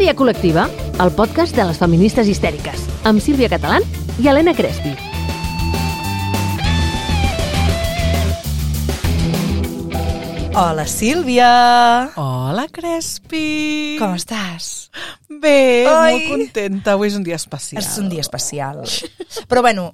Histèria col·lectiva, el podcast de les feministes histèriques, amb Sílvia Catalán i Helena Crespi. Hola, Sílvia! Hola, Crespi! Com estàs? Bé, Ai. molt contenta. Avui és un dia especial. És un dia especial. Però bueno,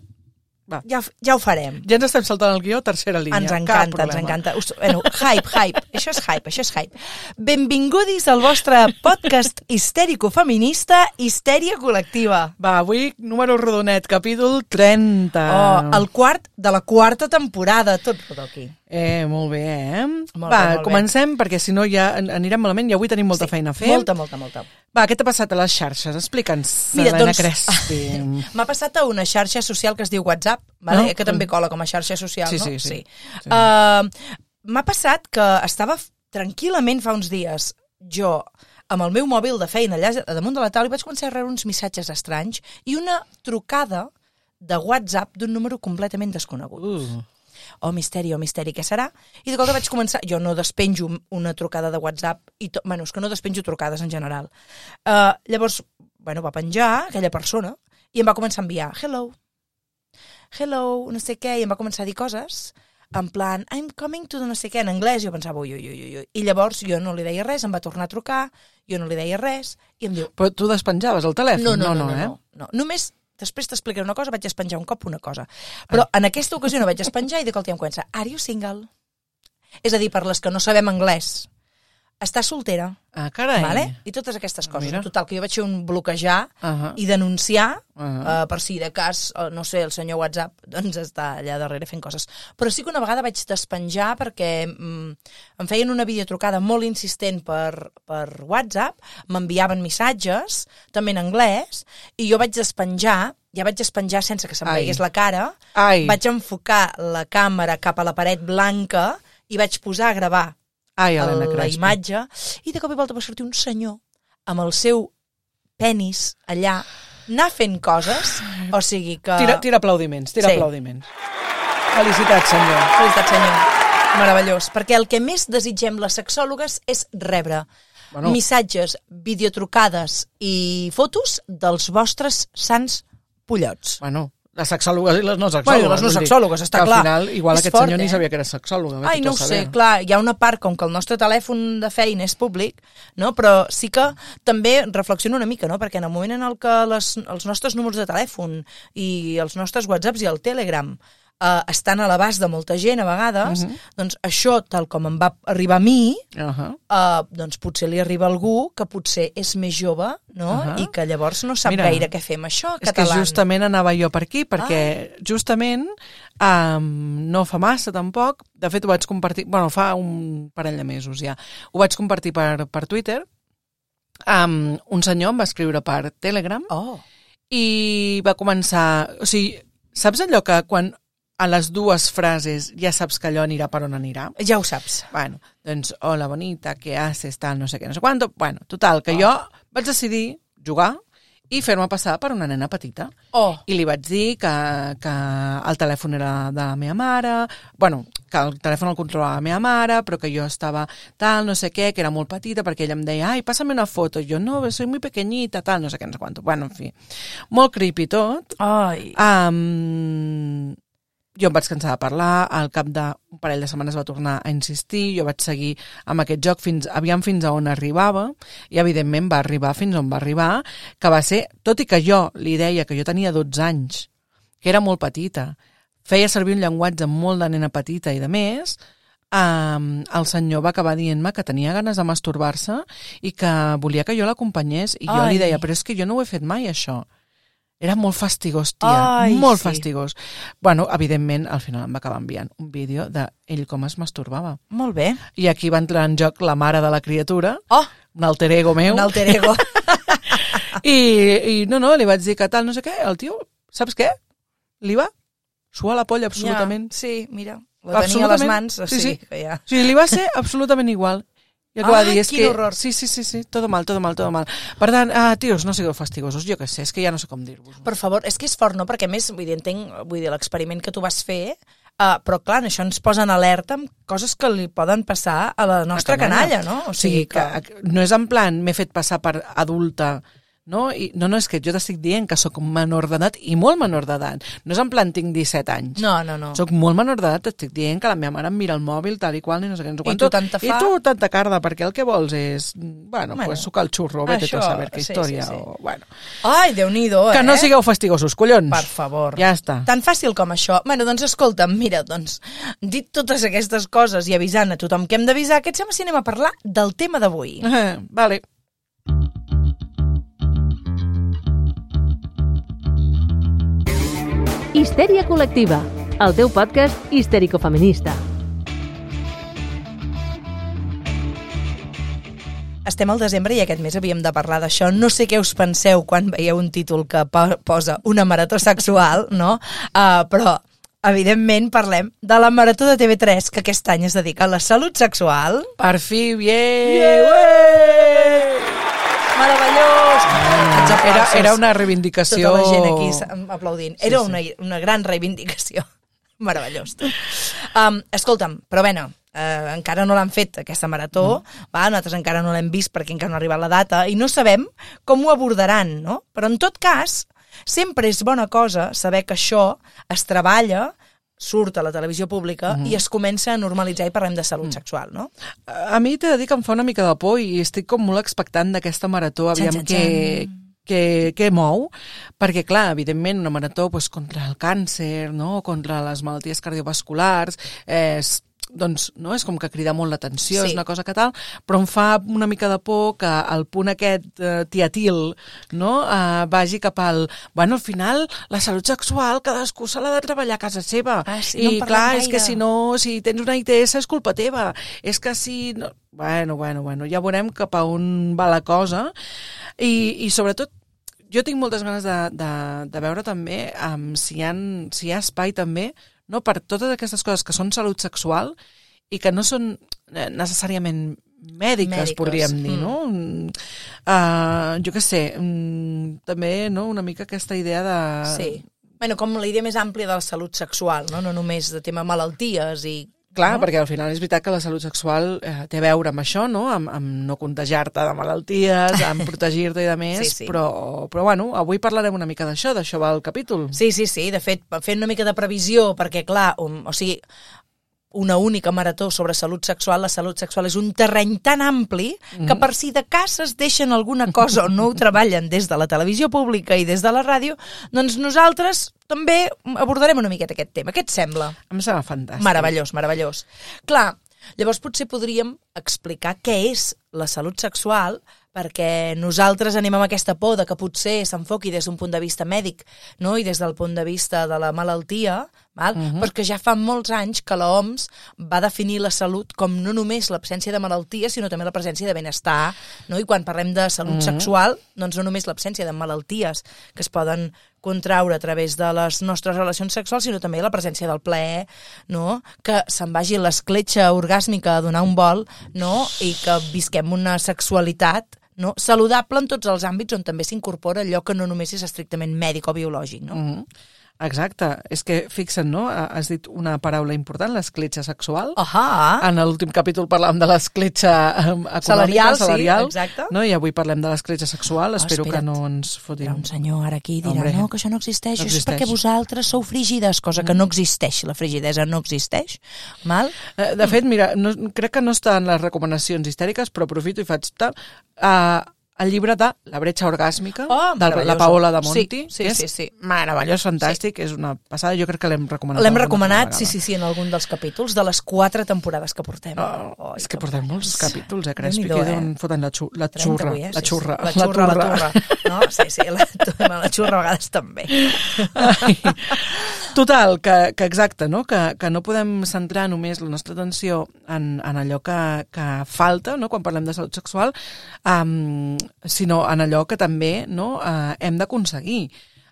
Va. ja, ja ho farem. Ja ens estem saltant el guió, tercera línia. Ens encanta, ens encanta. Us, bueno, hype, hype. Això és hype, això és hype. Benvingudis al vostre podcast histèrico-feminista Histèria Col·lectiva. Va, avui número rodonet, capítol 30. Oh, el quart de la quarta temporada. Tot rodó aquí. Eh, molt bé, eh? Molt Va, bé, molt bé. comencem, perquè si no ja an- anirem malament i avui tenim molta Sí, feina a fer. Molta, molta, molta. Va, què t'ha passat a les xarxes? Explica'ns, Mira, Helena doncs- Crespi. M'ha passat a una xarxa social que es diu WhatsApp, vale? No? que també cola com a xarxa social, Sí, no? sí, sí. Sí. Uh, M'ha passat que estava tranquil·lament fa uns dies jo amb el meu mòbil de feina allà damunt de la taula i vaig començar a rebre uns missatges estranys i una trucada de WhatsApp d'un número completament desconegut. Uh, Oh, misteri, oh, misteri, què serà? I de cop vaig començar... Jo no despenjo una trucada de WhatsApp, i to... bueno, és que no despenjo trucades en general. Uh, llavors, bueno, va penjar aquella persona i em va començar a enviar hello, hello, no sé què, i em va començar a dir coses en plan, I'm coming to no sé què, en anglès, jo pensava, ui, ui, ui, ui. I llavors jo no li deia res, em va tornar a trucar, jo no li deia res, i em diu, però tu despenjaves el telèfon? no, no, no, no, eh? no, no. Només després t'explicaré una cosa, vaig despenjar un cop una cosa. Però en aquesta ocasió no vaig despenjar i de cop em comença, are you single? És a dir, per les que no sabem anglès, està soltera, Ah, carai. vale? I totes aquestes coses. Mira. Total, que jo vaig fer un bloquejar Uh i denunciar Uh -huh. uh, per si de cas, uh, no sé, el senyor WhatsApp doncs està allà darrere fent coses. Però sí que una vegada vaig despenjar perquè mm, em feien una videotrucada molt insistent per, per WhatsApp, m'enviaven missatges, també en anglès, i jo vaig despenjar, ja vaig despenjar sense que se'm Ai. veiés la cara, Ai, vaig enfocar la càmera cap a la paret blanca i vaig posar a gravar ai, el, Helena la imatge i de cop i volta va sortir un senyor amb el seu penis allà anar fent coses, o sigui que... Tira, tira aplaudiments, tira Sí. aplaudiments. Felicitats, senyor. Felicitat, senyor. Meravellós. Perquè el que més desitgem les sexòlogues és rebre Bueno. missatges, videotrucades i fotos dels vostres sants pollots. Bueno, les sexòlogues i les no sexòlogues. Bueno, les no sexòlogues, està clar. Al final, igual És aquest fort, senyor eh? ni sabia que era sexòloga. Ai, no ho sé, clar, hi ha una part com que el nostre telèfon de feina és públic, no? però sí que també reflexiono una mica, no? perquè en el moment en el que les, els nostres números de telèfon i els nostres whatsapps i el Telegram eh, estan a l'abast de molta gent a vegades, Mhm. doncs això, tal com em va arribar a mi, Uh -huh. eh, doncs potser li arriba algú que potser és més jove no? Ahà. i que llavors no sap Mira, gaire què fer amb això, És que català. justament anava jo per aquí, perquè justament um, no fa massa tampoc, de fet ho vaig compartir, bueno, fa un parell de mesos ja, ho vaig compartir per, per Twitter, um, un senyor em va escriure per Telegram Oh, i va començar... O sigui, saps allò que quan a les dues frases ja saps que allò anirà per on anirà? ja ho saps. Bueno, doncs, hola, bonita, què haces, tal, no sé què, no sé quanto. Bueno, total, que jo vaig decidir jugar i fer-me passar per una nena petita. Oh, I li vaig dir que, que el telèfon era de la meva mare, bueno, que el telèfon el controlava la meva mare, però que jo estava tal, no sé què, que era molt petita, perquè ella em deia, ai, pásame una foto. I jo, no, soy muy pequeñita, tal, no sé què, no sé quanto. Bueno, en fi, molt creepy tot. ai. Um, jo em vaig cansar de parlar, al cap d'un parell de setmanes va tornar a insistir, jo vaig seguir amb aquest joc fins, aviam fins a on arribava, i evidentment va arribar fins on va arribar, que va ser, tot i que jo li deia que jo tenia 12 anys, que era molt petita, feia servir un llenguatge molt de nena petita i de més, um, el senyor va acabar dient-me que tenia ganes de masturbar-se i que volia que jo l'acompanyés, i jo Ai. li deia, però és que jo no ho he fet mai, això. Era molt fastigós, tia, Ai, molt sí. fastigós. Bueno, evidentment, al final em va acabar enviant un vídeo d'ell com es masturbava. Molt bé. I aquí va entrar en joc la mare de la criatura, Oh, un alter ego meu, un alter ego. i, i no, no, li vaig dir que tal, no sé què, el tio, saps què? Li va suar la polla absolutament. Ja, sí, mira, la tenia a les mans, o Sí, sí. que ja... O sigui, li va ser absolutament igual. Que va Ai, dir és quin que... horror. Sí, sí, sí, sí, todo mal, todo mal, todo mal. Per tant, ah, tios, no sigueu fastigosos, jo què sé, és que ja no sé com dir-vos. Per favor, és que és fort, no? Perquè a més, vull dir, entenc, vull dir, l'experiment que tu vas fer Uh, però, clar, això ens posa en alerta amb coses que li poden passar a la nostra canalla, no? O sigui, que... que no és en plan m'he fet passar per adulta no? I, no, no, és que jo t'estic dient que sóc menor d'edat i molt menor d'edat. No és en plan tinc 17 anys. No, no, no. Soc molt menor d'edat, t'estic dient que la meva mare em mira el mòbil tal i qual, i no sé què, no sé I tu tanta fa... I tu tanta carda, perquè el que vols és, bueno, bueno pues sucar el xurro, vete això, tu a saber què sí, història, sí, sí. o, bueno. Ai, Déu-n'hi-do, eh? Que no sigueu fastigosos, collons. Per favor. Ja està. Tan fàcil com això. Bueno, doncs escolta'm, mira, doncs, dit totes aquestes coses i avisant a tothom que hem d'avisar, què et sembla si anem a parlar del tema d'avui? Eh, vale. Histèria col·lectiva, el teu podcast histèrico-feminista. Estem al desembre i aquest mes havíem de parlar d'això. No sé què us penseu quan veieu un títol que po- posa una marató sexual, no? Uh, però, evidentment, parlem de la marató de TV3 que aquest any es dedica a la salut sexual. Per fi, bien! Yeah! Meravellós! Ens Era, era una reivindicació... Tota la gent aquí aplaudint. Sí, Era sí. una, una gran reivindicació. Meravellós. Um, escolta'm, però bé, eh, encara no l'han fet, aquesta marató, Mm. va? nosaltres encara no l'hem vist perquè encara no ha arribat la data, i no sabem com ho abordaran, no? Però en tot cas, sempre és bona cosa saber que això es treballa surt a la televisió pública Mm-hmm. i es comença a normalitzar i parlem de salut sexual, no? A mi t'he de dir que em fa una mica de por i estic com molt expectant d'aquesta marató, aviam què, què, què mou, perquè clar, evidentment una marató doncs, contra el càncer, no? contra les malalties cardiovasculars, eh, doncs, no? és com que crida molt l'atenció, Sí. és una cosa que tal, però em fa una mica de por que el punt aquest eh, tiatil no? eh, vagi cap al... Bueno, al final, la salut sexual cadascú se l'ha de treballar a casa seva. Ah, sí, no I parlem clar, és que gaire. si no, si tens una ITS és culpa teva. És que si... No... Bueno, bueno, bueno, ja veurem cap a on va la cosa. I, i sobretot, jo tinc moltes ganes de, de, de veure també um, si, hi ha, si hi ha espai també no, per totes aquestes coses que són salut sexual i que no són eh, necessàriament mèdiques, Mèdiques, podríem dir, mm. no? Uh, jo què sé, mm, també no, una mica aquesta idea de... Sí. Bueno, com la idea més àmplia de la salut sexual, no? No només de tema malalties i... Clar, no? perquè al final és veritat que la salut sexual eh, té a veure amb això, no? Amb, amb no contagiar-te de malalties, amb protegir-te i de més, Sí, sí. Però, però bueno, avui parlarem una mica d'això, d'això va el capítol. Sí, sí, sí, de fet, fent una mica de previsió, perquè, clar, um, o sigui, una única marató sobre salut sexual, la salut sexual és un terreny tan ampli que per si de cas es deixen alguna cosa o no ho treballen des de la televisió pública i des de la ràdio, doncs nosaltres també abordarem una miqueta aquest tema. Què et sembla? Em sembla fantàstic. Meravellós, meravellós. Clar, llavors potser podríem explicar què és la salut sexual perquè nosaltres anem amb aquesta por de que potser s'enfoqui des d'un punt de vista mèdic no? i des del punt de vista de la malaltia, val? Uh -huh. perquè ja fa molts anys que l'OMS va definir la salut com no només l'absència de malaltia, sinó també la presència de benestar. No? I quan parlem de salut uh -huh. sexual, doncs no només l'absència de malalties que es poden contraure a través de les nostres relacions sexuals, sinó també la presència del plaer, no? que se'n vagi l'escletxa orgàsmica a donar un vol no? i que visquem una sexualitat no? saludable en tots els àmbits on també s'incorpora allò que no només és estrictament mèdic o biològic. No? Mm -hmm. Exacte. És que, fixa't, no? Has dit una paraula important, l'escletxa sexual. Ahà! En l'últim capítol parlàvem de l'escletxa econòmica, Salarial, sí, salarial, exacte. No? I avui parlem de l'escletxa sexual. Oh, Espero espera't. que no ens fotin... un senyor ara aquí dirà, Hombre. no, que això no existeix, No això és existeix. perquè vosaltres sou frígides, cosa que no existeix, la frigidesa no existeix, val? Eh, De fet, mira, no, crec que no està en les recomanacions histèriques, però aprofito i faig tal. Uh, el llibre de La bretxa orgàsmica, Oh, de la. Paola de Monti. Sí, sí, que és sí, sí. Meravellós, fantàstic, és una passada. Jo crec que l'hem recomanat. L'hem recomanat, sí, sí, sí, en algun dels capítols de les quatre temporades que portem. Oh, Ai, és que portem molts capítols, eh, Crespi, que eh? d'on foten la, xu la 30 xurra, avui, eh? la Sí, xurra, sí. La xurra, la turra. No? Sí, sí, la, la xurra a vegades també. Ai. Total, que, que exacte, no? Que, que no podem centrar només la nostra atenció en, en allò que, que falta, no? quan parlem de salut sexual, um, sinó en allò que també no? uh, hem d'aconseguir.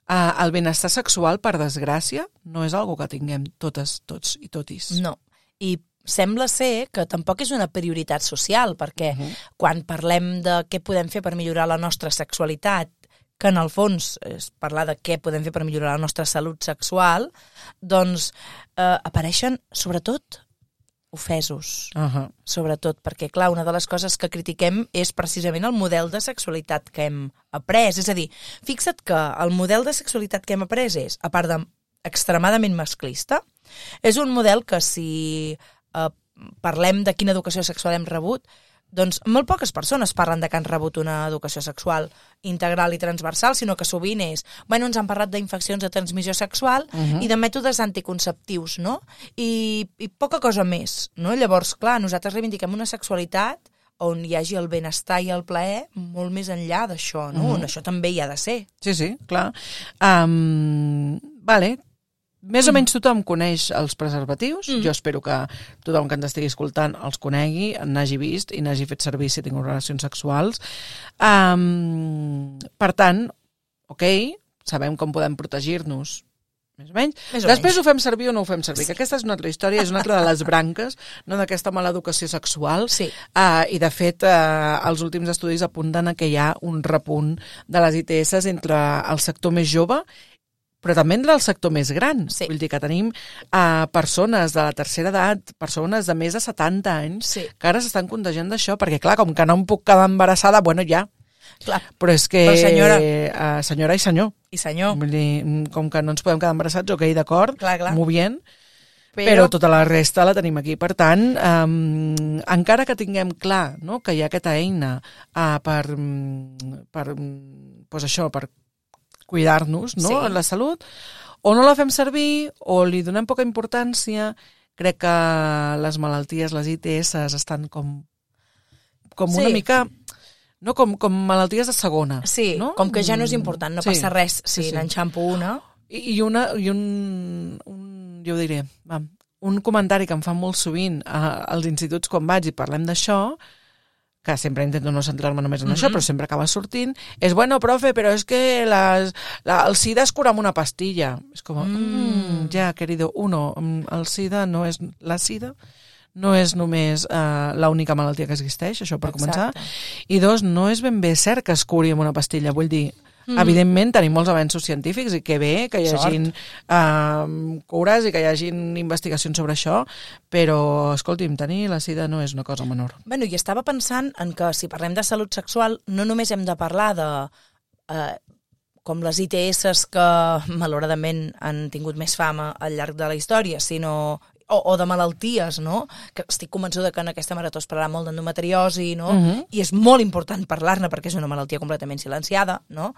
Uh, el benestar sexual, per desgràcia, no és algo que tinguem totes, tots i totis. No. I sembla ser que tampoc és una prioritat social, perquè Mhm. quan parlem de què podem fer per millorar la nostra sexualitat, que en el fons és parlar de què podem fer per millorar la nostra salut sexual, doncs eh, apareixen sobretot ofesos, Uh -huh. sobretot, perquè, clar, una de les coses que critiquem és precisament el model de sexualitat que hem après. És a dir, fixa't que el model de sexualitat que hem après és, a part de extremadament masclista, és un model que si eh, parlem de quina educació sexual hem rebut, doncs molt poques persones parlen de que han rebut una educació sexual integral i transversal, sinó que sovint és, bueno, ens han parlat d'infeccions de transmissió sexual uh -huh. i de mètodes anticonceptius, no? I, I poca cosa més, no? Llavors, clar, nosaltres reivindiquem una sexualitat on hi hagi el benestar i el plaer molt més enllà d'això, no? Uh -huh. On això també hi ha de ser. Sí, sí, clar. Um, vale, més o menys tothom coneix els preservatius. Mm. Jo espero que tothom que ens estigui escoltant els conegui, n'hagi vist i n'hagi fet servir si tingut relacions sexuals. Um, per tant, ok, sabem com podem protegir-nos més o menys. Més o Després menys. ho fem servir o no ho fem servir, que aquesta és una altra història, és una altra de les branques no, d'aquesta mala educació sexual. Sí. Uh, I, de fet, uh, els últims estudis apunten a que hi ha un repunt de les ITS entre el sector més jove però també entre el sector més gran. Sí. Vull dir que tenim uh, persones de la tercera edat, persones de més de 70 anys, Sí. que ara s'estan contagiant d'això, perquè clar, com que no em puc quedar embarassada, bueno, ja. Clar. Però és que... Però senyora. Uh, senyora i senyor. I senyor, Vull dir, mm, com que no ens podem quedar embarassats, ok, d'acord, molt bien, però... però tota la resta la tenim aquí. Per tant, um, encara que tinguem clar no, que hi ha aquesta eina uh, per, mm, per, mm, pues això, per cuidar-nos no, Sí. en la salut, o no la fem servir o li donem poca importància, crec que les malalties, les ITS, estan com, com Sí. una mica... No, com, com malalties de segona. Sí, no? com que ja no és important, no Sí, passa res si sí, sí. n'enxampo una. I, i, una, i un, un, jo ho diré, va, un comentari que em fan molt sovint a, als instituts quan vaig i parlem d'això, que sempre intento no centrar-me només en mm -hmm. això, però sempre acaba sortint, és, bueno, profe, però és que les, la, el SIDA es cura amb una pastilla. És com, mm. mm, ja, querido, uno, mm, el SIDA no és la SIDA, no és només uh, l'única malaltia que existeix, això per començar, Exacte. i dos, no és ben bé cert que es curi amb una pastilla, vull dir, Mm. Evidentment tenim molts avenços científics i que bé que hi hagin uh, cures i que hi hagin investigacions sobre això, però, escolti'm, tenir la sida no és una cosa menor. Bueno, i estava pensant en que si parlem de salut sexual no només hem de parlar de eh, com les ITS que malauradament han tingut més fama al llarg de la història, sinó o, o de malalties, no? Que estic convençuda que en aquesta marató es parlarà molt d'endometriosi, no? Mhm. I és molt important parlar-ne perquè és una malaltia completament silenciada, no?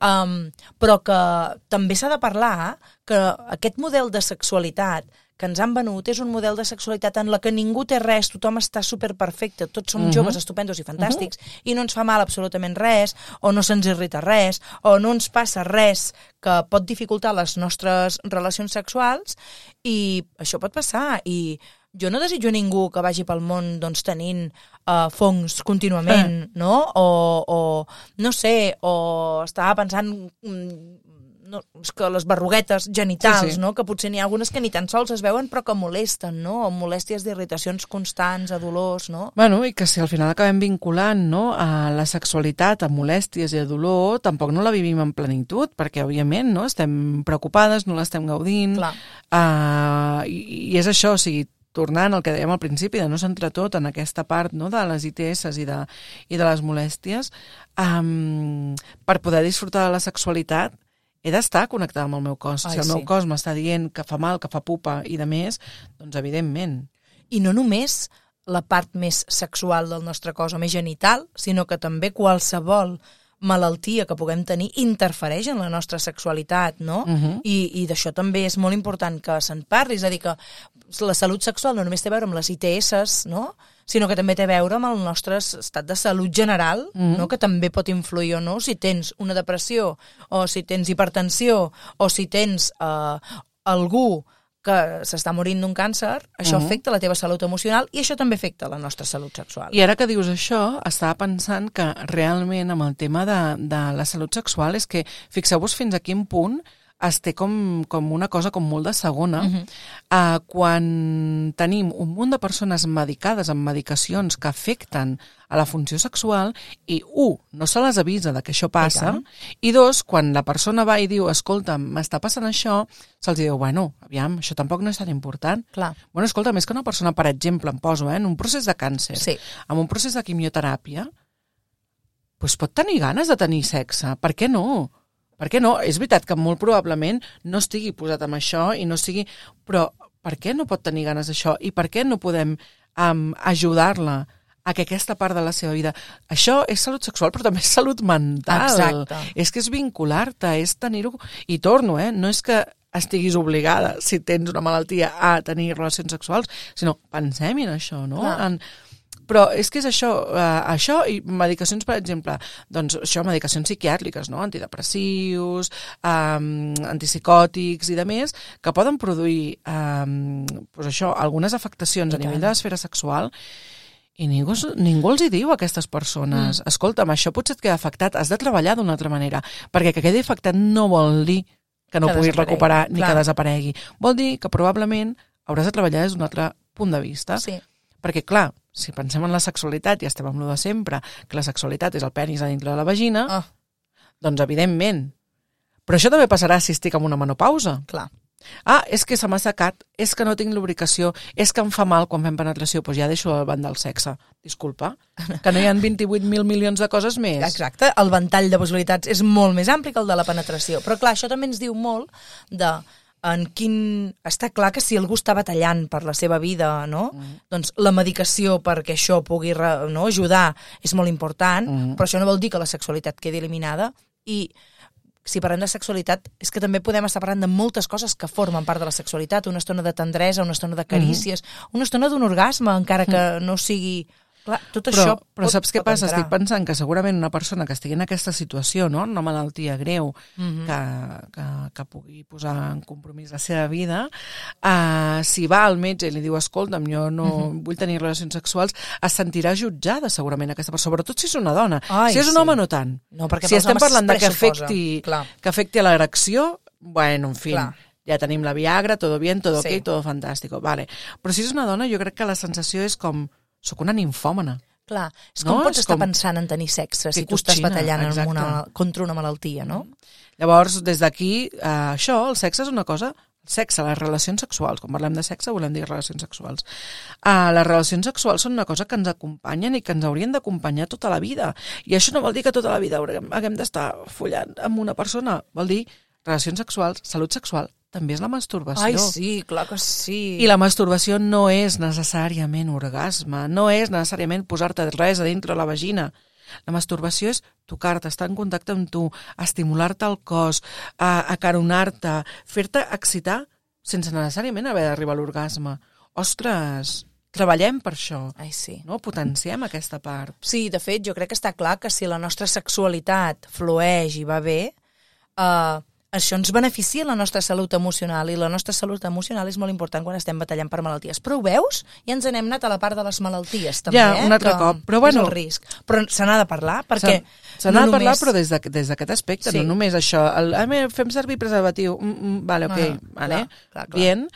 Um, però que també s'ha de parlar que aquest model de sexualitat que ens han venut és un model de sexualitat en la que ningú té res, tothom està superperfecte, tots som Mhm. joves, estupendos i fantàstics, i no ens fa mal absolutament res, o no se'ns irrita res, o no ens passa res que pot dificultar les nostres relacions sexuals, i això pot passar, i jo no desitjo a ningú que vagi pel món doncs, tenint uh, fongs contínuament, no? O, o, no sé, o estava pensant mm, no, que les berruguetes genitals, Sí, sí. no? que potser n'hi ha algunes que ni tan sols es veuen però que molesten, no? o molèsties d'irritacions constants, a dolors, no? Bueno, i que si al final acabem vinculant no, a la sexualitat, a molèsties i a dolor, tampoc no la vivim en plenitud, perquè, òbviament, no, estem preocupades, no l'estem gaudint, Clar. Uh, i, I és això, o sigui, tornant al que dèiem al principi, de no centrar tot en aquesta part no, de les ITS i de, i de les molèsties, um, per poder disfrutar de la sexualitat he d'estar connectada amb el meu cos. Ai, si el meu sí. cos m'està dient que fa mal, que fa pupa i de més, doncs evidentment. I no només la part més sexual del nostre cos o més genital, sinó que també qualsevol malaltia que puguem tenir interfereix en la nostra sexualitat, no? Mhm. I, i d'això també és molt important que se'n parli, és a dir, que la salut sexual no només té a veure amb les ITS, no? Sinó que també té a veure amb el nostre estat de salut general, Mhm. no? que també pot influir o no, si tens una depressió, o si tens hipertensió, o si tens eh, algú que s'està morint d'un càncer, això Mhm. afecta la teva salut emocional i això també afecta la nostra salut sexual. I ara que dius això, estava pensant que realment amb el tema de, de la salut sexual és que fixeu-vos fins a quin punt es té com, com una cosa com molt de segona. Uh. -huh. uh, quan tenim un munt de persones medicades amb medicacions que afecten a la funció sexual i, un, no se les avisa de que això passa, tant. i, dos, quan la persona va i diu, escolta, m'està passant això, se'ls diu, bueno, aviam, això tampoc no és tan important. Clar. Bueno, escolta, més que una persona, per exemple, em poso, eh, en un procés de càncer, Sí. amb un procés de quimioteràpia, doncs pot tenir ganes de tenir sexe. Per què no? Per què no? És veritat que molt probablement no estigui posat amb això i no sigui... Però per què no pot tenir ganes d'això? I per què no podem um, ajudar-la a que aquesta part de la seva vida... Això és salut sexual, però també és salut mental. Exacte. És que és vincular-te, és tenir-ho... I torno, eh? No és que estiguis obligada, si tens una malaltia, a tenir relacions sexuals, sinó pensem en això, no? Clar. En, però és que és això, uh, això i medicacions, per exemple, doncs això, medicacions psiquiàtriques, no? antidepressius, um, antipsicòtics i de més, que poden produir um, doncs això, algunes afectacions a nivell de l'esfera sexual i ningú, ningú els hi diu a aquestes persones, mm. escolta'm, això potser et queda afectat, has de treballar d'una altra manera, perquè que quedi afectat no vol dir que no Que puguis recuperar ni clar. que desaparegui. Vol dir que probablement hauràs de treballar des d'un altre punt de vista. Sí. Perquè, clar, si pensem en la sexualitat i estem amb lo de sempre, que la sexualitat és el penis a dintre de la vagina, Ah, doncs evidentment. Però això també passarà si estic en una menopausa. clar. Ah, és que se m'ha secat, és que no tinc lubricació, és que em fa mal quan fem penetració, doncs ja deixo el banda del sexe. Disculpa, que no hi ha 28.000 milions de coses més. Exacte, el ventall de possibilitats és molt més ampli que el de la penetració. Però clar, això també ens diu molt de en quin... Està clar que si algú està batallant per la seva vida, no? Mm. doncs la medicació perquè això pugui re, no, ajudar és molt important, Mm. però això no vol dir que la sexualitat quedi eliminada i si parlem de sexualitat, és que també podem estar parlant de moltes coses que formen part de la sexualitat, una estona de tendresa, una estona de carícies, una estona d'un orgasme, encara que no sigui... Clar, tot Però, això però pot- saps què pot passa? entrar. Estic pensant que segurament una persona que estigui en aquesta situació, no? una malaltia greu, Mhm. que, que, que pugui posar en compromís la seva vida, uh, si va al metge i li diu, escolta'm, jo no Mhm. vull tenir relacions sexuals, es sentirà jutjada segurament aquesta persona, sobretot si és una dona. Ai, si és un sí. home, no tant. No, perquè si estem parlant de que afecti, Clar. que afecti a l'erecció, bueno, en fi, Clar. ja tenim la Viagra, todo bien, todo Sí. ok, todo fantástico, vale. Però si és una dona, jo crec que la sensació és com, sóc una ninfòmana. Clar, és No? com pots És estar com- pensant en tenir sexe si Que tu estàs batallant en exacte. una, contra una malaltia, no? Llavors, des d'aquí, eh, això, el sexe és una cosa... Sexe, les relacions sexuals, quan parlem de sexe volem dir relacions sexuals. Uh, les relacions sexuals són una cosa que ens acompanyen i que ens haurien d'acompanyar tota la vida. I això no vol dir que tota la vida haurem, haguem d'estar follant amb una persona. Vol dir relacions sexuals, salut sexual, també és la masturbació. Ai, sí, clar que sí. I la masturbació no és necessàriament orgasme, no és necessàriament posar-te res a dintre la vagina. La masturbació és tocar-te, estar en contacte amb tu, estimular-te el cos, a, acaronar-te, fer-te excitar sense necessàriament haver d'arribar a l'orgasme. Ostres, treballem per això, Ai, sí. no? Potenciem aquesta part. Sí, de fet, jo crec que està clar que si la nostra sexualitat flueix i va bé, uh, això ens beneficia la nostra salut emocional i la nostra salut emocional és molt important quan estem batallant per malalties. Però ho veus? Ja ens n'hem anat a la part de les malalties, també, Ja, eh? un altre que cop. Però és bueno- el risc. Però se n'ha de parlar, perquè... Se- n'ha no de parlar, només- però des d'aquest des d'aquest aspecte, Sí. no només això. El, a mi, fem servir preservatiu, mm, mm, vale, ok, Ah, vale, clar, clar, clar. bien.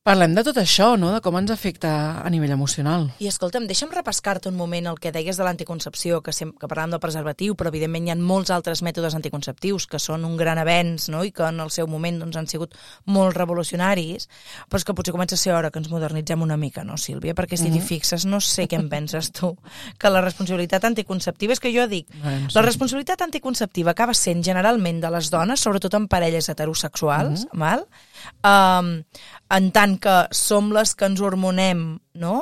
Parlem de tot això, no?, de com ens afecta a nivell emocional. I escolta'm, deixa'm repescar-te un moment el que deies de l'anticoncepció, que, que parlàvem del preservatiu, però evidentment hi ha molts altres mètodes anticonceptius que són un gran avenç no? i que en el seu moment doncs, han sigut molt revolucionaris, però és que potser comença a ser hora que ens modernitzem una mica, no, Sílvia? Perquè si t'hi fixes, no sé què en penses tu, que la responsabilitat anticonceptiva, és que jo dic, sí. la responsabilitat anticonceptiva acaba sent generalment de les dones, sobretot en parelles heterosexuals, val? Um, en tant que som les que ens hormonem, no?,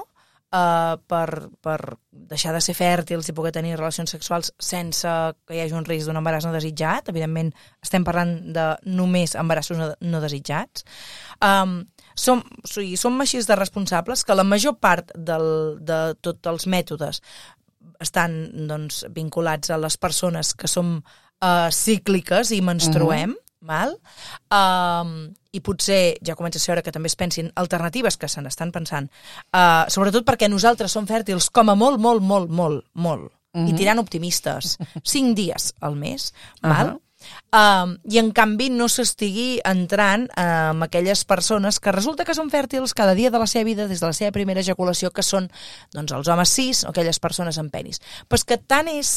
uh, per, per deixar de ser fèrtils i poder tenir relacions sexuals sense que hi hagi un risc d'un embaràs no desitjat. Evidentment, estem parlant de només embarassos no, no desitjats. Um, som, o sigui, som així de responsables que la major part del, de tots els mètodes estan doncs, vinculats a les persones que som uh, cícliques i menstruem, val? Um, i potser ja comença a ser hora que també es pensin alternatives que se n'estan pensant, uh, sobretot perquè nosaltres som fèrtils com a molt, molt, molt, molt, molt, i tirant optimistes, cinc dies al mes, val? Ahà. Um, I en canvi no s'estigui entrant uh, amb aquelles persones que resulta que són fèrtils cada dia de la seva vida, des de la seva primera ejaculació, que són doncs, els homes cis o aquelles persones amb penis. Però és que tant és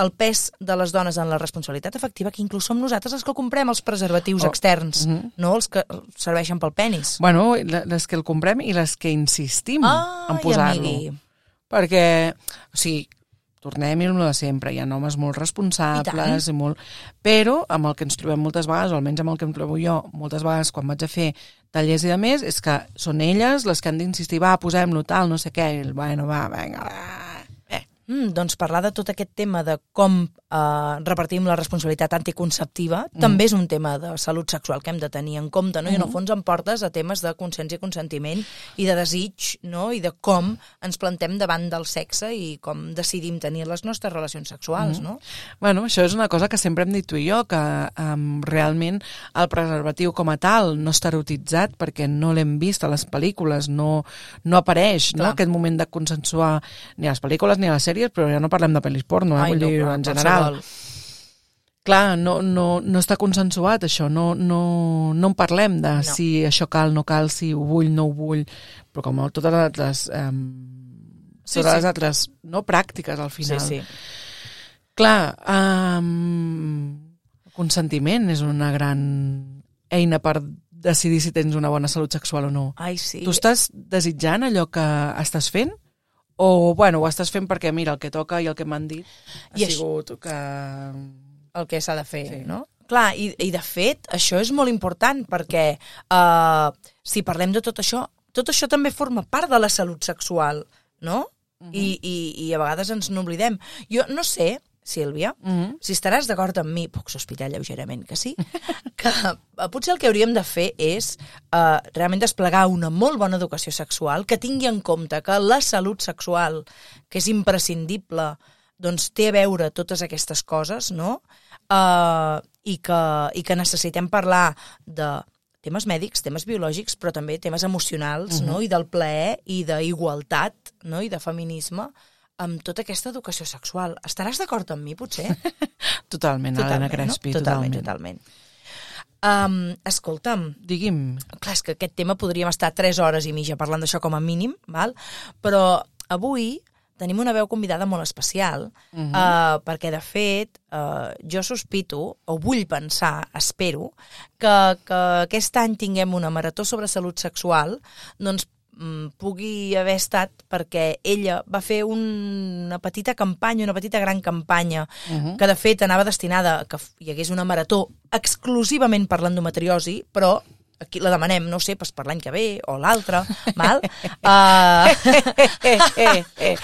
el pes de les dones en la responsabilitat efectiva que inclús som nosaltres els que comprem els preservatius Oh, externs, mhm. no els que serveixen pel penis. Bueno, le- les que el comprem i les que insistim Ah, en posar-lo. Perquè, o sigui, tornem-hi amb de sempre, hi ha homes molt responsables I i, molt... Però amb el que ens trobem moltes vegades, o almenys amb el que em trobo jo, moltes vegades quan vaig a fer tallers i de més, és que són elles les que han d'insistir, va, posem-lo tal, no sé què, i el, bueno, va, vinga, va. Mm, doncs parlar de tot aquest tema de com eh, repartim la responsabilitat anticonceptiva mm. també és un tema de salut sexual que hem de tenir en compte, no? I en el fons em portes a temes de consciència i consentiment i de desig, no? I de com ens plantem davant del sexe i com decidim tenir les nostres relacions sexuals, no? Bueno, això és una cosa que sempre hem dit tu i jo, que um, realment el preservatiu com a tal no està erotitzat perquè no l'hem vist a les pel·lícules, no, no apareix no? Clar. aquest moment de consensuar ni a les pel·lícules ni a les sèries, però ja no parlem de pel·lis porno, eh? Ai, vull no, dir, clar, en general. qualsevol. Clar, no, no, no està consensuat això, no, no, no en parlem de No. si això cal, no cal, si ho vull, no ho vull, però com totes les altres, um, Sí, totes sí. les altres no, pràctiques al Sí, final. sí. Clar, um, consentiment és una gran eina per decidir si tens una bona salut sexual o no. Ai, sí. Tu estàs desitjant allò que estàs fent? O, bueno, ho estàs fent perquè, mira, el que toca i el que m'han dit ha I això- sigut que... el que s'ha de fer, Sí. no? Clar, i, i de fet, això és molt important perquè uh, si parlem de tot això, tot això també forma part de la salut sexual, no? I, i, I a vegades ens n'oblidem. Jo no sé, Sílvia, Mm -hmm. si estaràs d'acord amb mi, puc sospitar lleugerament que sí, que eh, potser el que hauríem de fer és eh, realment desplegar una molt bona educació sexual que tingui en compte que la salut sexual, que és imprescindible, doncs té a veure totes aquestes coses, no? Uh, i, que, I que necessitem parlar de temes mèdics, temes biològics, però també temes emocionals, no? I del plaer, i d'igualtat, no? I de feminisme, amb tota aquesta educació sexual. Estaràs d'acord amb mi, potser? Totalment, Helena Crespi, no? totalment. totalment. Um, escolta'm, Digui'm, clar, és que aquest tema podríem estar 3 hores i mitja parlant d'això com a mínim, val? però avui tenim una veu convidada molt especial, uh -huh. uh, perquè, de fet, uh, jo sospito, o vull pensar, espero, que, que aquest any tinguem una marató sobre salut sexual, doncs pugui haver estat perquè ella va fer un, una petita campanya, una petita gran campanya, uh -huh. que de fet anava destinada a que hi hagués una marató exclusivament per l'endometriosi, però aquí la demanem, no sé, pues per l'any que ve o l'altre, val? Uh... eh, eh, eh,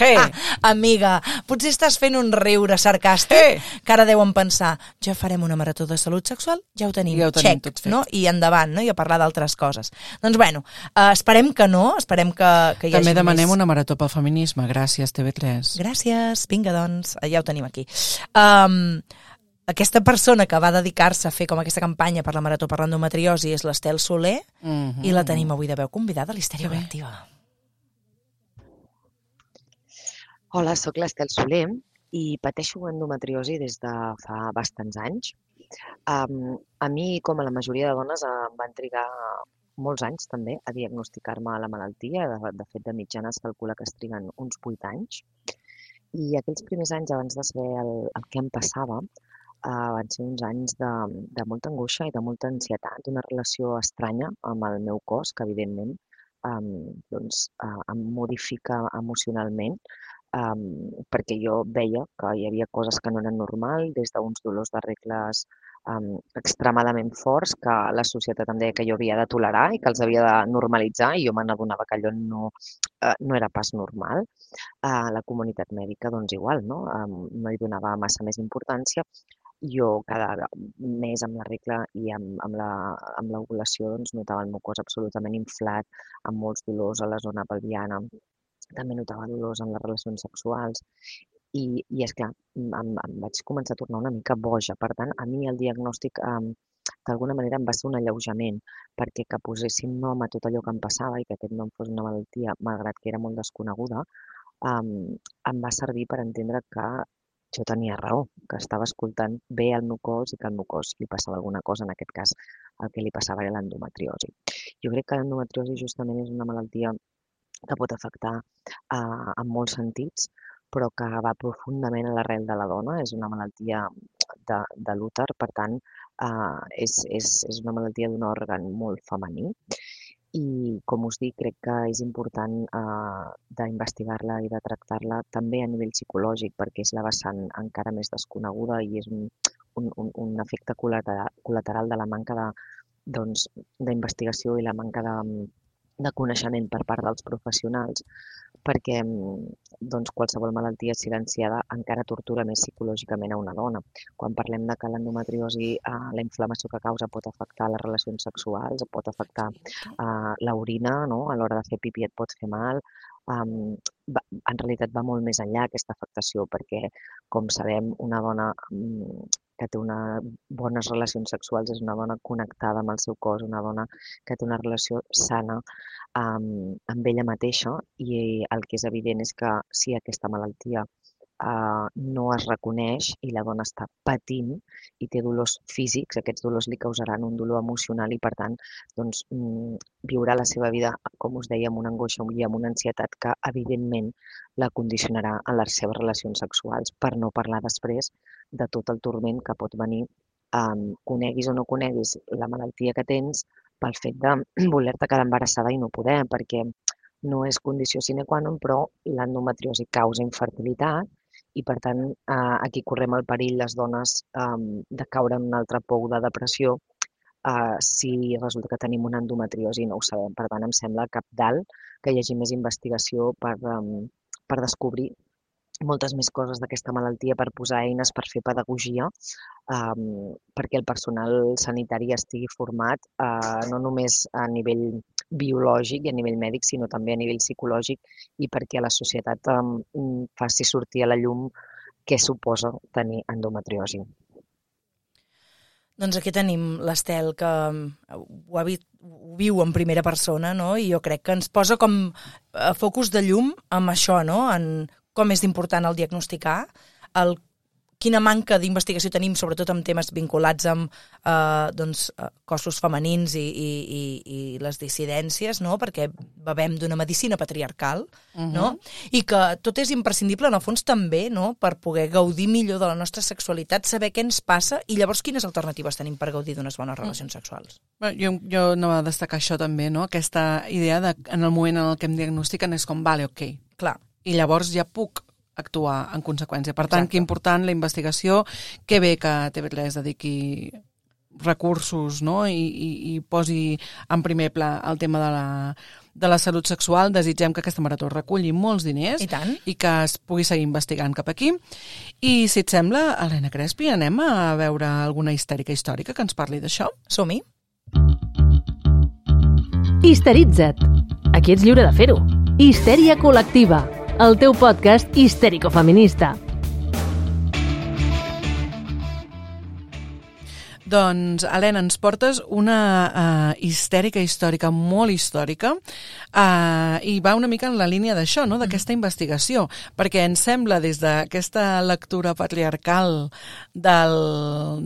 eh. Amiga, potser estàs fent un riure sarcàstic Eh. que ara deuen pensar, ja farem una marató de salut sexual, ja ho tenim, Ja ho tenim check, tot fet. no? i endavant, no? i a parlar d'altres coses. Doncs bueno, uh, esperem que no, esperem que, que hi També demanem més... una marató pel feminisme. Gràcies, TV3. Gràcies, vinga doncs, ja ho tenim aquí. Um, aquesta persona que va dedicar-se a fer com aquesta campanya per la marató per l'endometriosi és l'Estel Soler Mm -hmm. i la tenim avui de veu convidada a l'Histèria Col·lectiva. Hola, sóc l'Estel Soler i pateixo endometriosi des de fa bastants anys. Um, a mi, com a la majoria de dones, em van trigar molts anys també a diagnosticar-me la malaltia. De, de fet, de mitjana es calcula que es triguen uns 8 anys. I aquells primers anys, abans de saber el, el que em passava, uh, van ser uns anys de, de molta angoixa i de molta ansietat, una relació estranya amb el meu cos, que evidentment um, doncs, uh, em modifica emocionalment um, perquè jo veia que hi havia coses que no eren normal, des d'uns dolors de regles um, extremadament forts que la societat em deia que jo havia de tolerar i que els havia de normalitzar i jo me n'adonava que allò no, uh, no era pas normal. A la comunitat mèdica, doncs igual, no? Um, no hi donava massa més importància. Jo cada mes amb la regla i amb, amb la- amb l'ovulació doncs, notava el meu cos absolutament inflat, amb molts dolors a la zona pelviana, també notava dolors en les relacions sexuals i, i és clar, em, em vaig començar a tornar una mica boja. Per tant, a mi el diagnòstic um, d'alguna manera em va ser un alleujament perquè que posessin nom a tot allò que em passava i que aquest nom fos una malaltia, malgrat que era molt desconeguda, um, em va servir per entendre que jo tenia raó, que estava escoltant bé el meu cos i que al meu cos li passava alguna cosa, en aquest cas el que li passava era l'endometriosi. Jo crec que l'endometriosi justament és una malaltia que pot afectar eh, en molts sentits, però que va profundament a l'arrel de la dona, és una malaltia de, de l'úter, per tant, eh, és, és, és una malaltia d'un òrgan molt femení i, com us dic, crec que és important eh, d'investigar-la i de tractar-la també a nivell psicològic, perquè és la vessant encara més desconeguda i és un, un, un, efecte col·lateral, de la manca de, doncs, i la manca de, de coneixement per part dels professionals perquè doncs, qualsevol malaltia silenciada encara tortura més psicològicament a una dona. Quan parlem de que l'endometriosi, eh, la inflamació que causa pot afectar les relacions sexuals, pot afectar eh, l'orina, no? a l'hora de fer pipí et pot fer mal, um, va, en realitat va molt més enllà aquesta afectació perquè, com sabem, una dona um, que té una bones relacions sexuals és una dona connectada amb el seu cos, una dona que té una relació sana amb, amb ella mateixa i el que és evident és que si aquesta malaltia eh, no es reconeix i la dona està patint i té dolors físics, aquests dolors li causaran un dolor emocional i per tant doncs, mm, viurà la seva vida, com us deia, amb una angoixa i amb una ansietat que evidentment la condicionarà en les seves relacions sexuals, per no parlar després de tot el turment que pot venir um, coneguis o no coneguis la malaltia que tens pel fet de voler-te quedar embarassada i no poder, perquè no és condició sine qua non, però l'endometriosi causa infertilitat i per tant eh, aquí correm el perill les dones eh, de caure en un altre pou de depressió eh, si resulta que tenim una endometriosi i no ho sabem. Per tant, em sembla cap dalt que hi hagi més investigació per, um, per descobrir moltes més coses d'aquesta malaltia per posar eines per fer pedagogia um, perquè el personal sanitari estigui format uh, no només a nivell biològic i a nivell mèdic, sinó també a nivell psicològic i perquè la societat um, faci sortir a la llum què suposa tenir endometriosi. Doncs aquí tenim l'Estel que ho, ha vist, ho viu en primera persona, no? I jo crec que ens posa com a focus de llum amb això, no? En com és important el diagnosticar, el quina manca d'investigació tenim, sobretot amb temes vinculats amb eh, doncs, eh, cossos femenins i, i, i, i les dissidències, no? perquè bevem d'una medicina patriarcal, uh -huh. no? i que tot és imprescindible, en el fons també, no? per poder gaudir millor de la nostra sexualitat, saber què ens passa i llavors quines alternatives tenim per gaudir d'unes bones mm. relacions sexuals. Bueno, jo, jo no va destacar això també, no? aquesta idea de en el moment en el que em diagnostiquen és com, vale, ok, Clar i llavors ja puc actuar en conseqüència. Per tant, Exacte. que important la investigació, que bé que TV3 dediqui recursos no? I, i, i posi en primer pla el tema de la, de la salut sexual. Desitgem que aquesta marató reculli molts diners I, tant. i que es pugui seguir investigant cap aquí. I si et sembla, Helena Crespi, anem a veure alguna histèrica històrica que ens parli d'això? Som-hi. Histeritza't. Aquí ets lliure de fer-ho. Histèria col·lectiva el teu podcast histèrico-feminista. Doncs, Helena, ens portes una uh, histèrica històrica, molt històrica, uh, i va una mica en la línia d'això, no? d'aquesta investigació, perquè ens sembla des d'aquesta lectura patriarcal del,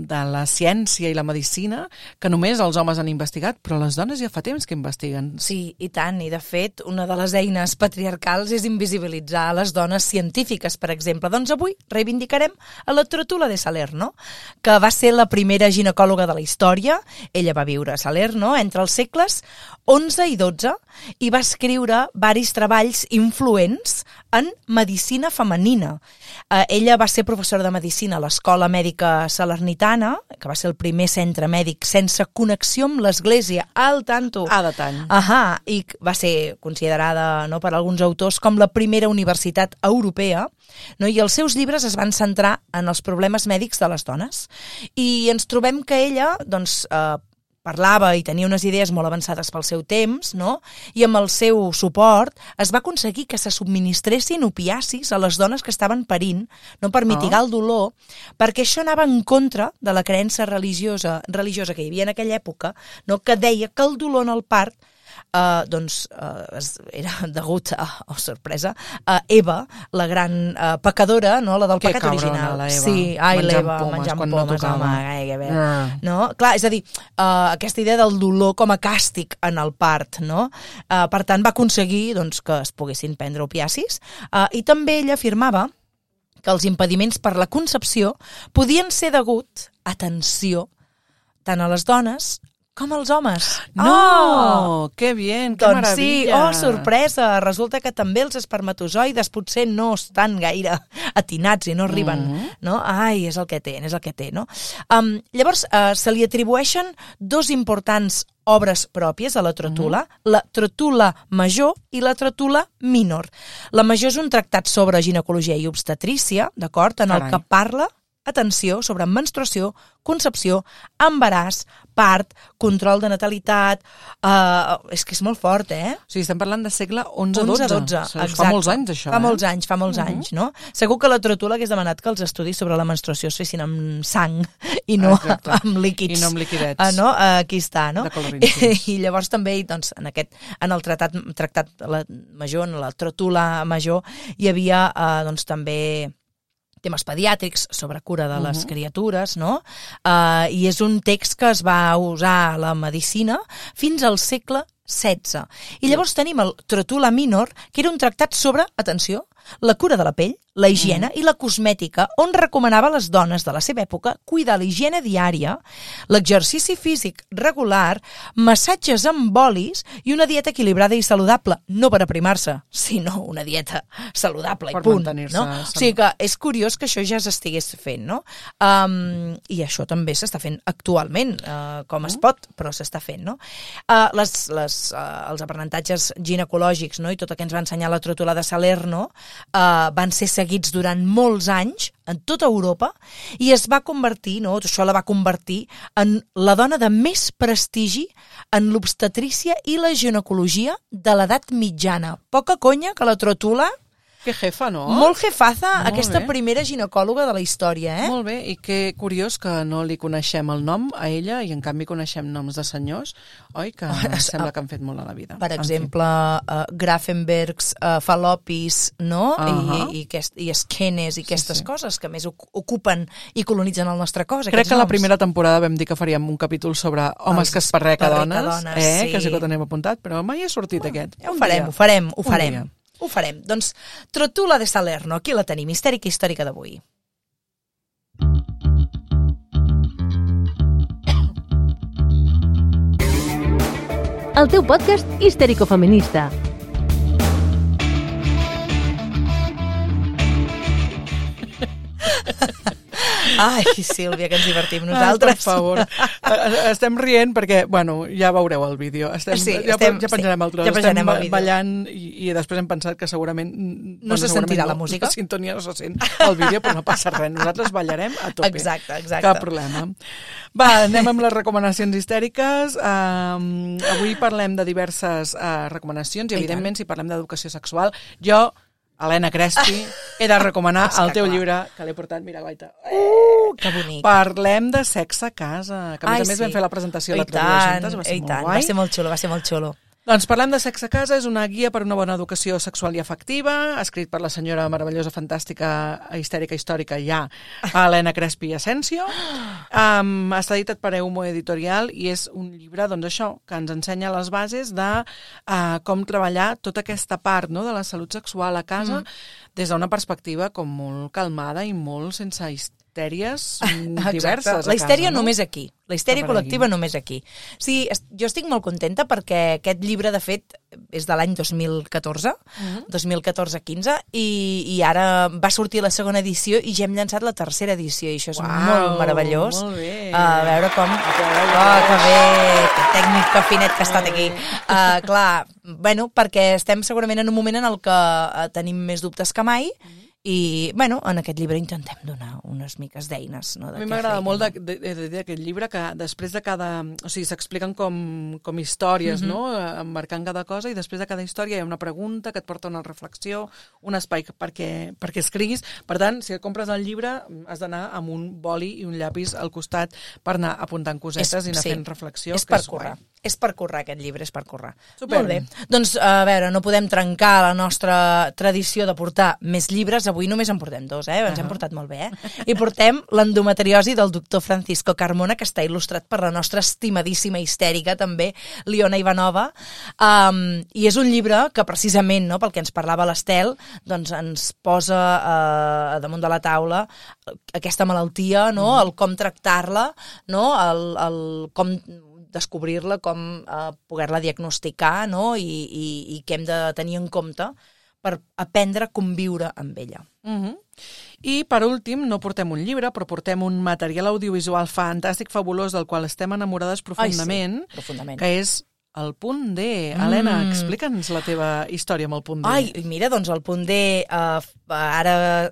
de la ciència i la medicina que només els homes han investigat, però les dones ja fa temps que investiguen. Sí, i tant, i de fet, una de les eines patriarcals és invisibilitzar les dones científiques, per exemple. Doncs avui reivindicarem a la Trotula de Salerno, que va ser la primera ginecòloga ginecòloga de la història. Ella va viure a Salerno entre els segles 11 i 12 i va escriure varis treballs influents en medicina femenina. Eh, ella va ser professora de medicina a l'Escola Mèdica Salernitana, que va ser el primer centre mèdic sense connexió amb l'Església, al tanto. Ah, de tant. Ahà, i va ser considerada no, per alguns autors com la primera universitat europea, no? i els seus llibres es van centrar en els problemes mèdics de les dones. I ens trobem que ella doncs, eh, parlava i tenia unes idees molt avançades pel seu temps, no? i amb el seu suport es va aconseguir que se subministressin opiacis a les dones que estaven parint, no per mitigar oh. el dolor, perquè això anava en contra de la creença religiosa, religiosa que hi havia en aquella època, no? que deia que el dolor en el part eh, doncs eh, era degut a, oh, sorpresa, a Eva, la gran eh, pecadora, no? la del Que pecat cabrona, original. la Eva, sí, ai, menjant l'Eva, pomes menjant quan no pomes, tocava. home, ai, que bé. Ah. No? Clar, és a dir, uh, aquesta idea del dolor com a càstig en el part, no? Uh, per tant, va aconseguir doncs, que es poguessin prendre opiacis uh, i també ella afirmava que els impediments per la concepció podien ser degut, atenció, tant a les dones com als homes. No, Oh! que bien, que Doncs sí, meravella. oh, sorpresa, resulta que també els espermatozoides potser no estan gaire atinats i no arriben, Mhm. no? Ai, és el que té, és el que té, no? Um, llavors, uh, se li atribueixen dos importants obres pròpies a la trotula, Mhm. la trotula major i la trotula minor. La major és un tractat sobre ginecologia i obstetrícia, d'acord, en el Carai. que parla atenció sobre menstruació, concepció, embaràs, part, control de natalitat... Uh, és que és molt fort, eh? O sigui, estem parlant de segle 11-12. 11-12, O sigui, exacte. Fa molts anys, això, Fa eh? molts anys, fa molts anys, no? Segur que la trotula hagués demanat que els estudis sobre la menstruació es fessin amb sang i no Exacte. amb líquids. I no amb liquidets. Ah, no? Uh, aquí està, no? Intens. I, llavors també, doncs, en aquest, en el tractat, tractat la major, en la trotula major, hi havia, uh, doncs, també temes pediàtrics sobre cura de les Mhm. criatures, no? Uh, I és un text que es va usar a la medicina fins al segle XVI. I llavors tenim el Trotula Minor, que era un tractat sobre, atenció, la cura de la pell, la higiene i la cosmètica, on recomanava a les dones de la seva època cuidar la higiene diària, l'exercici físic regular, massatges amb bolis i una dieta equilibrada i saludable, no per aprimar-se, sinó una dieta saludable Per i punt. No? O sigui que és curiós que això ja s'estigués fent, no? Um, I això també s'està fent actualment, uh, com es pot, però s'està fent, no? Uh, les, les, uh, els aprenentatges ginecològics no? i tot el que ens va ensenyar la trotula de Salerno uh, van ser seguits durant molts anys en tota Europa i es va convertir, no? això la va convertir en la dona de més prestigi en l'obstetrícia i la ginecologia de l'edat mitjana. Poca conya que la trotula Que jefa, no? molt jefaza, Molt aquesta bé. primera ginecòloga de la història, eh? Molt bé, i que curiós que no li coneixem el nom a ella i en canvi coneixem noms de senyors, oi? Que sembla que han fet molt a la vida. Per En fi. exemple, uh, Grafenbergs, uh, Falopis, no? Ahà. I, i, aquest, i Esquenes i aquestes sí. coses que més oc- ocupen i colonitzen el nostre cos. Crec que la noms. primera temporada vam dir que faríem un capítol sobre homes Els que es perreca perreca dones, dones, eh? sí. que sí que ho tenim apuntat, però mai ha sortit aquest. Ja ho farem, ho farem, ho Un farem. Ho farem. Doncs Trotula de Salerno, aquí la tenim, histèrica històrica d'avui. El teu podcast histèrico-feminista. Ai, Sílvia, que ens divertim Ai, nosaltres. per favor. Eh, Estem rient perquè, bueno, ja veureu el vídeo. Estem, Sí, ja, estem- ja penjarem sí, el tros. ja penjarem Estem el vídeo. ballant i, i després hem pensat que segurament... No se sentirà la música? La sintonia no se sent al vídeo, però no passa res. Nosaltres ballarem a tope. Exacte, exacte. Cap problema. Va, anem amb les recomanacions histèriques. Um, avui parlem de diverses uh, recomanacions I evidentment, si parlem d'educació sexual, jo, Helena Crespi, he de recomanar el teu clar. llibre, que l'he portat, mira, guaita. Uh, que bonic. Parlem de sexe a casa, que a més Ai, a més sí. vam fer la presentació I l'altre dia juntes, va ser i molt tant, guai. va ser molt xulo, va ser molt xulo. Doncs parlem de sexe a casa, és una guia per una bona educació sexual i afectiva, escrit per la senyora meravellosa, fantàstica, histèrica, històrica, ja, Helena Crespi Asensio. Um, està editat per Eumo Editorial i és un llibre, doncs això, que ens ensenya les bases de uh, com treballar tota aquesta part no, de la salut sexual a casa mm. des d'una perspectiva com molt calmada i molt sense histèries diverses. La histèria casa, no? només aquí. La histèria col·lectiva només aquí. Sí, jo estic molt contenta perquè aquest llibre, de fet, és de l'any 2014, Mhm. 2014-15, i, i ara va sortir la segona edició i ja hem llançat la tercera edició, i això és Uau, molt meravellós. molt bé. A veure com... Oh, que bé, que tècnic, que finet que ha estat aquí. Uh, clar, bueno, perquè estem segurament en un moment en el que uh, tenim més dubtes que mai, i, bueno, en aquest llibre intentem donar unes miques d'eines. No, de A mi m'agrada molt no? de- llibre que després de cada... O sigui, s'expliquen com, com històries, Mhm. no? Eh, Embarcant cada cosa i després de cada història hi ha una pregunta que et porta una reflexió, un espai perquè, perquè escriguis. Per tant, si et compres el llibre, has d'anar amb un boli i un llapis al costat per anar apuntant cosetes i anar sí, fent reflexió. És que per córrer. guai. És per currar aquest llibre, és per currar. Super. Molt bé. Doncs, a veure, no podem trencar la nostra tradició de portar més llibres. Avui només en portem dos, eh? Ens hem portat molt bé, eh? I portem l'endometriosi del doctor Francisco Carmona, que està il·lustrat per la nostra estimadíssima histèrica, també, Liona Ivanova. Um, I és un llibre que, precisament, no, pel que ens parlava l'Estel, doncs ens posa uh, damunt de la taula aquesta malaltia, no? el com tractar-la, no? el, el com descobrir-la, com eh, poder-la diagnosticar no? I, i, i què hem de tenir en compte per aprendre a conviure amb ella. Uh -huh. I, per últim, no portem un llibre, però portem un material audiovisual fantàstic, fabulós, del qual estem enamorades profundament, Ai, sí, profundament. que és el punt D. Helena, explica'ns la teva història amb el punt D. Ai, mira, doncs el punt D, eh, ara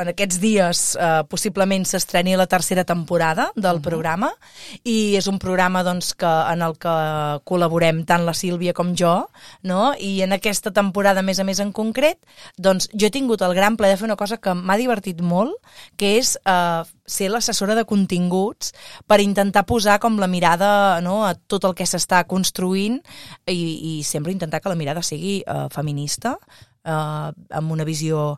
en aquests dies eh, possiblement s'estreni la tercera temporada del uh -huh. programa i és un programa doncs, que, en el que col·laborem tant la Sílvia com jo no? i en aquesta temporada a més a més en concret doncs jo he tingut el gran plaer de fer una cosa que m'ha divertit molt que és eh, ser l'assessora de continguts per intentar posar com la mirada no, a tot el que s'està construint i, i sempre intentar que la mirada sigui eh, feminista eh, amb una visió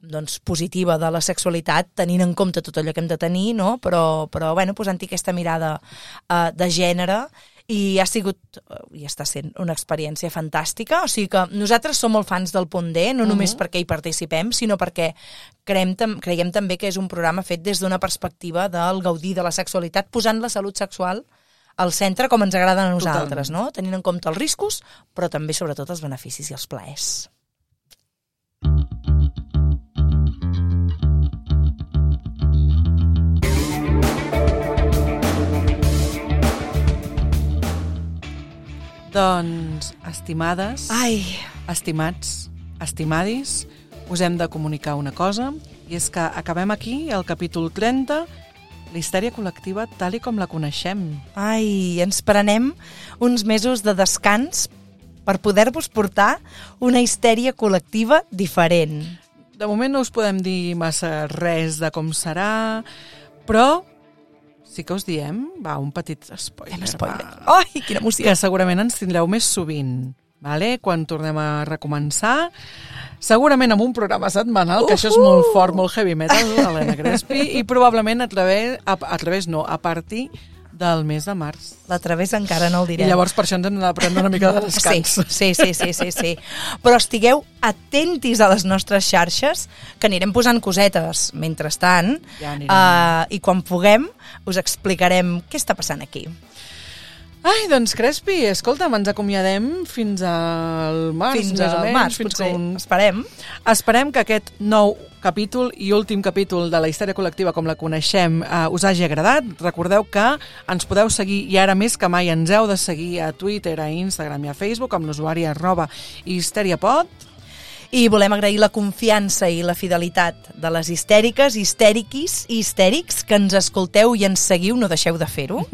doncs, positiva de la sexualitat, tenint en compte tot allò que hem de tenir, no? però, però bueno, posant-hi aquesta mirada eh, de gènere i ha sigut, eh, i està sent una experiència fantàstica, o sigui que nosaltres som molt fans del Punt D, no només uh -huh. perquè hi participem, sinó perquè creiem, creiem també que és un programa fet des d'una perspectiva del gaudir de la sexualitat, posant la salut sexual al centre com ens agrada a nosaltres, Totalment. no? tenint en compte els riscos, però també sobretot els beneficis i els plaers. Doncs, estimades, Ai, estimats, estimadis, us hem de comunicar una cosa, i és que acabem aquí el capítol 30, la histèria col·lectiva tal i com la coneixem. ai, ens prenem uns mesos de descans per poder-vos portar una histèria col·lectiva diferent. De moment no us podem dir massa res de com serà, però sí que us diem, va, un petit spoiler. Fem spoiler. va, Ai, quina emoció. que segurament ens tindreu més sovint, vale? quan tornem a recomençar. Segurament amb un programa setmanal, que això és molt fort, molt heavy metal, Helena Crespi, i probablement a través, a, a través no, a partir del mes de març. La través encara no el I direm. llavors per això ens hem de prendre una mica de descans. Sí, sí, sí, sí, sí, sí. Però estigueu atentis a les nostres xarxes, que anirem posant cosetes mentrestant, Ja anirem. uh, i quan puguem us explicarem què està passant aquí. Ai, doncs Crespi, escolta'm, ens acomiadem fins al març, fins més o al menys. març, fins potser. un... Esperem. Esperem que aquest nou capítol i últim capítol de la història col·lectiva com la coneixem eh, us hagi agradat. Recordeu que ens podeu seguir i ara més que mai ens heu de seguir a Twitter, a Instagram i a Facebook amb l'usuari arroba histeriapod. I volem agrair la confiança i la fidelitat de les histèriques, histèriquis i histèrics que ens escolteu i ens seguiu, no deixeu de fer-ho.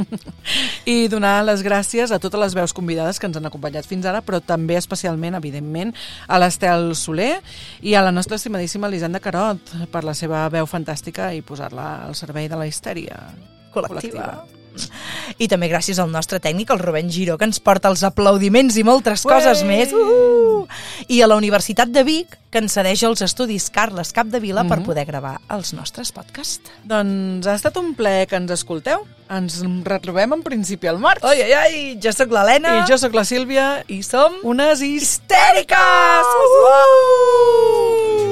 I donar les gràcies a totes les veus convidades que ens han acompanyat fins ara, però també especialment, evidentment, a l'Estel Soler i a la nostra estimadíssima Elisenda Carot per la seva veu fantàstica i posar-la al servei de la histèria col·lectiva. I també gràcies al nostre tècnic, el Rubén Giró, que ens porta els aplaudiments i moltes coses Ué! més. Uh! I a la Universitat de Vic, que ens cedeix els estudis Carles Capdevila mm -hmm. per poder gravar els nostres podcasts. Doncs ha estat un plaer que ens escolteu. Ens retrobem en principi al març. Ai, ai, ai, jo sóc l'Helena. I jo sóc la Sílvia I som unes histèriques! Uh!